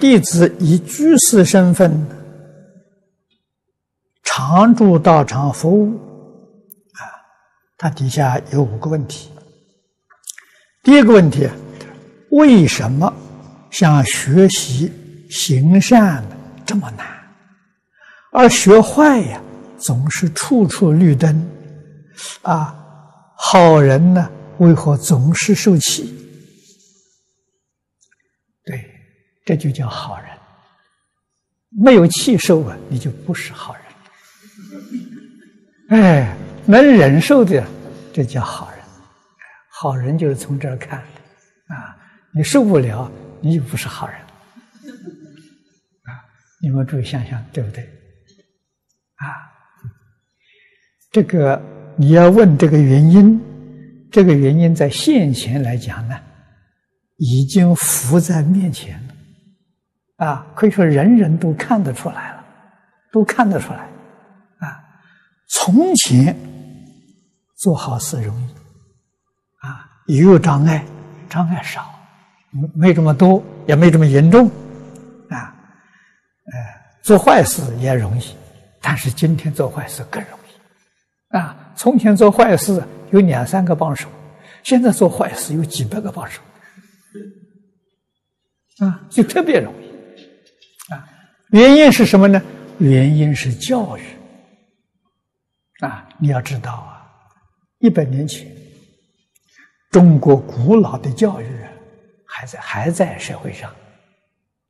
弟子以居士身份常住道场服务，啊，他底下有五个问题。第一个问题，为什么像学习行善这么难，而学坏呀，总是处处绿灯，啊，好人呢，为何总是受气？对，这就叫好人。没有气受啊，你就不是好人。哎，能忍受的，这叫好人。好人就是从这儿看的，啊，你受不了，你就不是好人。啊，你们注意想想，对不对？啊，这个你要问这个原因，这个原因在现前来讲呢，已经浮在面前了。啊，可以说人人都看得出来了，都看得出来。啊，从前做好事容易，啊，也有障碍，障碍少，没这么多，也没这么严重。啊，呃，做坏事也容易，但是今天做坏事更容易。啊，从前做坏事有两三个帮手，现在做坏事有几百个帮手。啊，就特别容易。原因是什么呢？原因是教育啊！你要知道啊，一百年前，中国古老的教育还在还在社会上，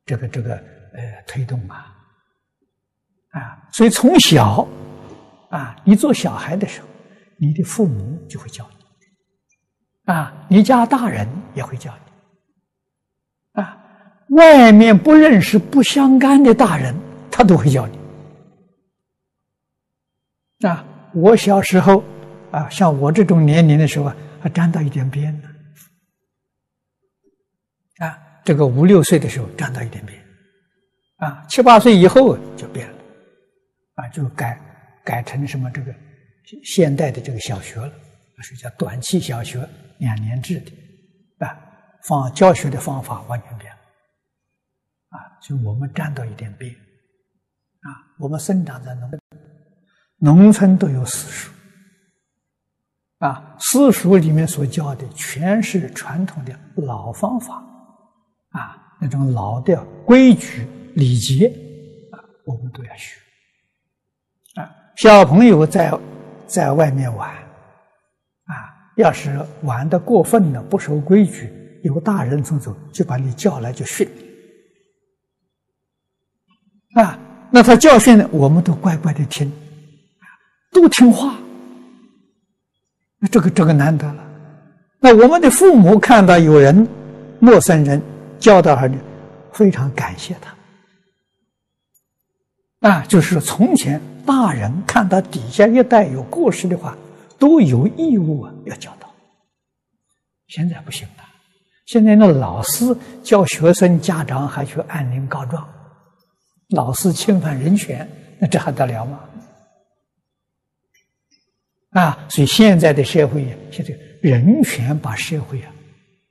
这个这个呃推动啊啊！所以从小啊，你做小孩的时候，你的父母就会教你啊，你家大人也会教你啊。外面不认识、不相干的大人，他都会教你。啊，我小时候啊，像我这种年龄的时候啊，还沾到一点边呢。啊，这个五六岁的时候沾到一点边，啊，七八岁以后就变了，啊，就改改成什么这个现代的这个小学了，是叫短期小学，两年制的，啊，方教学的方法完全变了。就我们沾到一点边，啊，我们生长在农村，农村都有私塾，啊，私塾里面所教的全是传统的老方法，啊，那种老的规矩礼节，啊，我们都要学，啊，小朋友在在外面玩，啊，要是玩的过分了，不守规矩，有个大人从走，就把你叫来就训。啊，那他教训呢，我们都乖乖的听，都听话。那这个这个难得了。那我们的父母看到有人陌生人教导儿女，非常感谢他。啊，就是从前大人看到底下一代有过失的话，都有义务啊要教导。现在不行了，现在那老师教学生家长还去按铃告状。老师侵犯人权，那这还得了吗？啊，所以现在的社会，现在人权把社会啊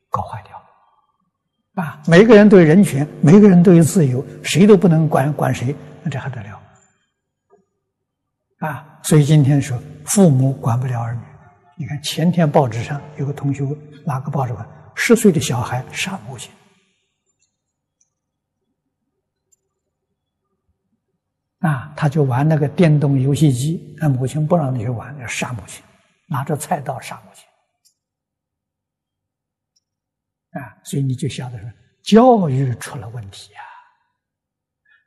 搞坏掉。啊，每个人都有人权，每个人都有自由，谁都不能管管谁，那这还得了？啊，所以今天说父母管不了儿女。你看前天报纸上有个同学拿个报纸看，十岁的小孩杀母亲。啊，他就玩那个电动游戏机，那母亲不让你去玩，要杀母亲，拿着菜刀杀母亲。啊，所以你就晓得说，教育出了问题啊！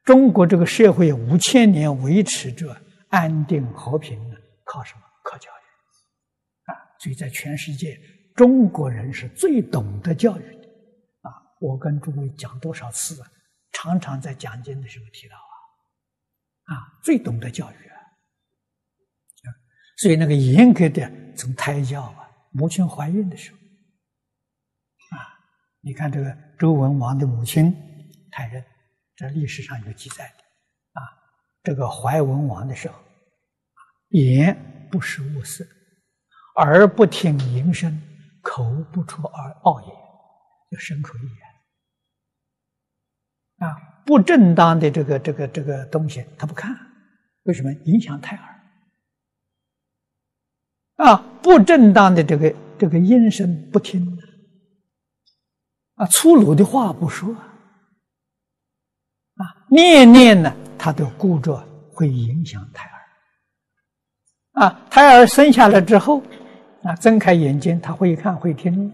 中国这个社会五千年维持着安定和平呢，靠什么？靠教育。啊，所以在全世界，中国人是最懂得教育的。啊，我跟诸位讲多少次啊，常常在讲经的时候提到。啊，啊最懂得教育啊！所以那个严格的从胎教啊，母亲怀孕的时候，啊，你看这个周文王的母亲太任，这历史上有记载的啊。这个怀文王的时候，言不识物色，耳不听音声，口不出恶恶言，就身口意言啊，不正当的这个这个这个东西他不看，为什么？影响胎儿。啊，不正当的这个这个音声不听，啊，粗鲁的话不说，啊，念念呢，他都顾着会影响胎儿，啊，胎儿生下来之后，啊，睁开眼睛，他会看会听，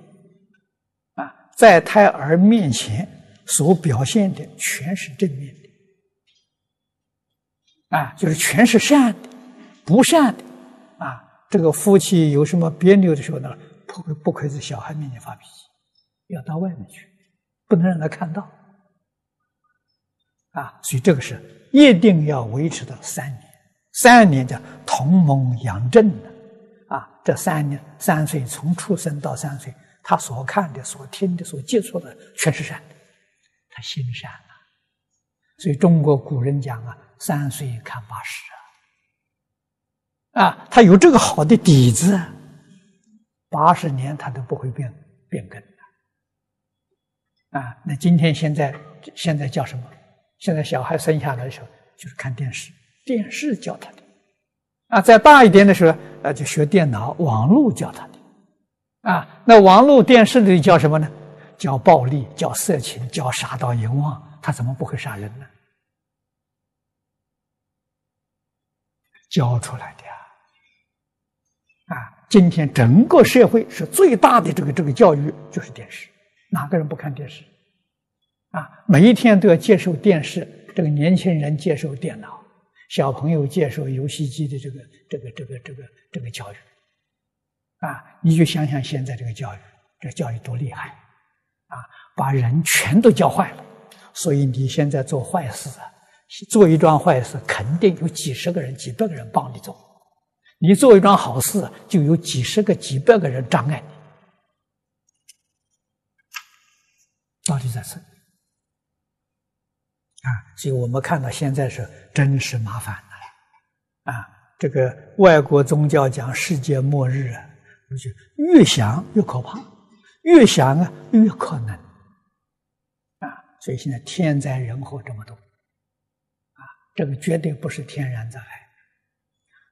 啊，在胎儿面前所表现的全是正面的，啊，就是全是善的，不善的，啊。这个夫妻有什么别扭的时候呢？不可不可以在小孩面前发脾气，要到外面去，不能让他看到。啊，所以这个是一定要维持到三年，三年叫同盟养正的。啊，这三年三岁从出生到三岁，他所看的、所听的、所接触的全是善的，他心善了。所以中国古人讲啊，三岁看八十啊。啊，他有这个好的底子，八十年他都不会变变更的。啊，那今天现在现在叫什么？现在小孩生下来的时候就是看电视，电视教他的。啊，再大一点的时候，啊，就学电脑、网络教他的。啊，那网络、电视里教什么呢？教暴力、教色情、教杀盗淫妄，他怎么不会杀人呢？教出来的。啊，今天整个社会是最大的这个这个教育就是电视，哪个人不看电视？啊，每一天都要接受电视，这个年轻人接受电脑，小朋友接受游戏机的这个这个这个这个这个教育，啊，你就想想现在这个教育，这教育多厉害，啊，把人全都教坏了，所以你现在做坏事啊，做一桩坏事，肯定有几十个人、几百个人帮你做。你做一桩好事，就有几十个、几百个人障碍你，到底在这啊！所以我们看到现在是真是麻烦了啊！这个外国宗教讲世界末日啊，就越想越可怕，越想啊越可能啊！所以现在天灾人祸这么多啊，这个绝对不是天然灾害。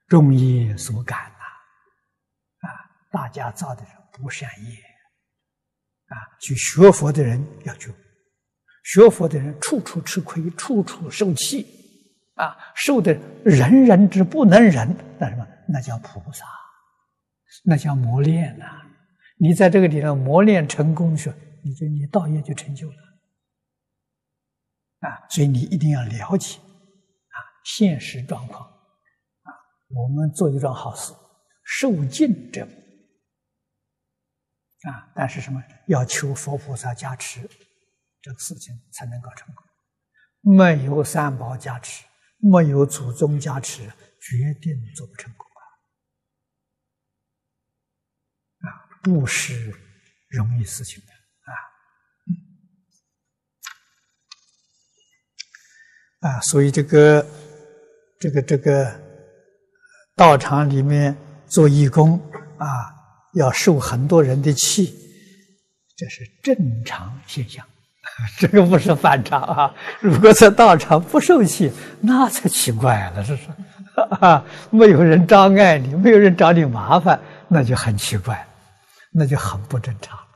众业所感呐，啊，大家造的是不善业，啊，去学佛的人要救，学佛的人处处吃亏，处处受气，啊，受的人人之不能忍，那什么？那叫菩萨，那叫磨练呐。你在这个地方磨练成功的时，你就你道业就成就了，啊，所以你一定要了解，啊，现实状况。啊我们做一桩好事，受尽折磨啊！但是什么？要求佛菩萨加持，这个事情才能够成功。没有三宝加持，没有祖宗加持，决定做不成功啊！啊，不是容易事情的啊！啊，所以这个，这个，这个。道场里面做义工啊，要受很多人的气，这是正常现象，这个不是反常啊。如果在道场不受气，那才奇怪了，是不是？没有人障碍你，没有人找你麻烦，那就很奇怪，那就很不正常。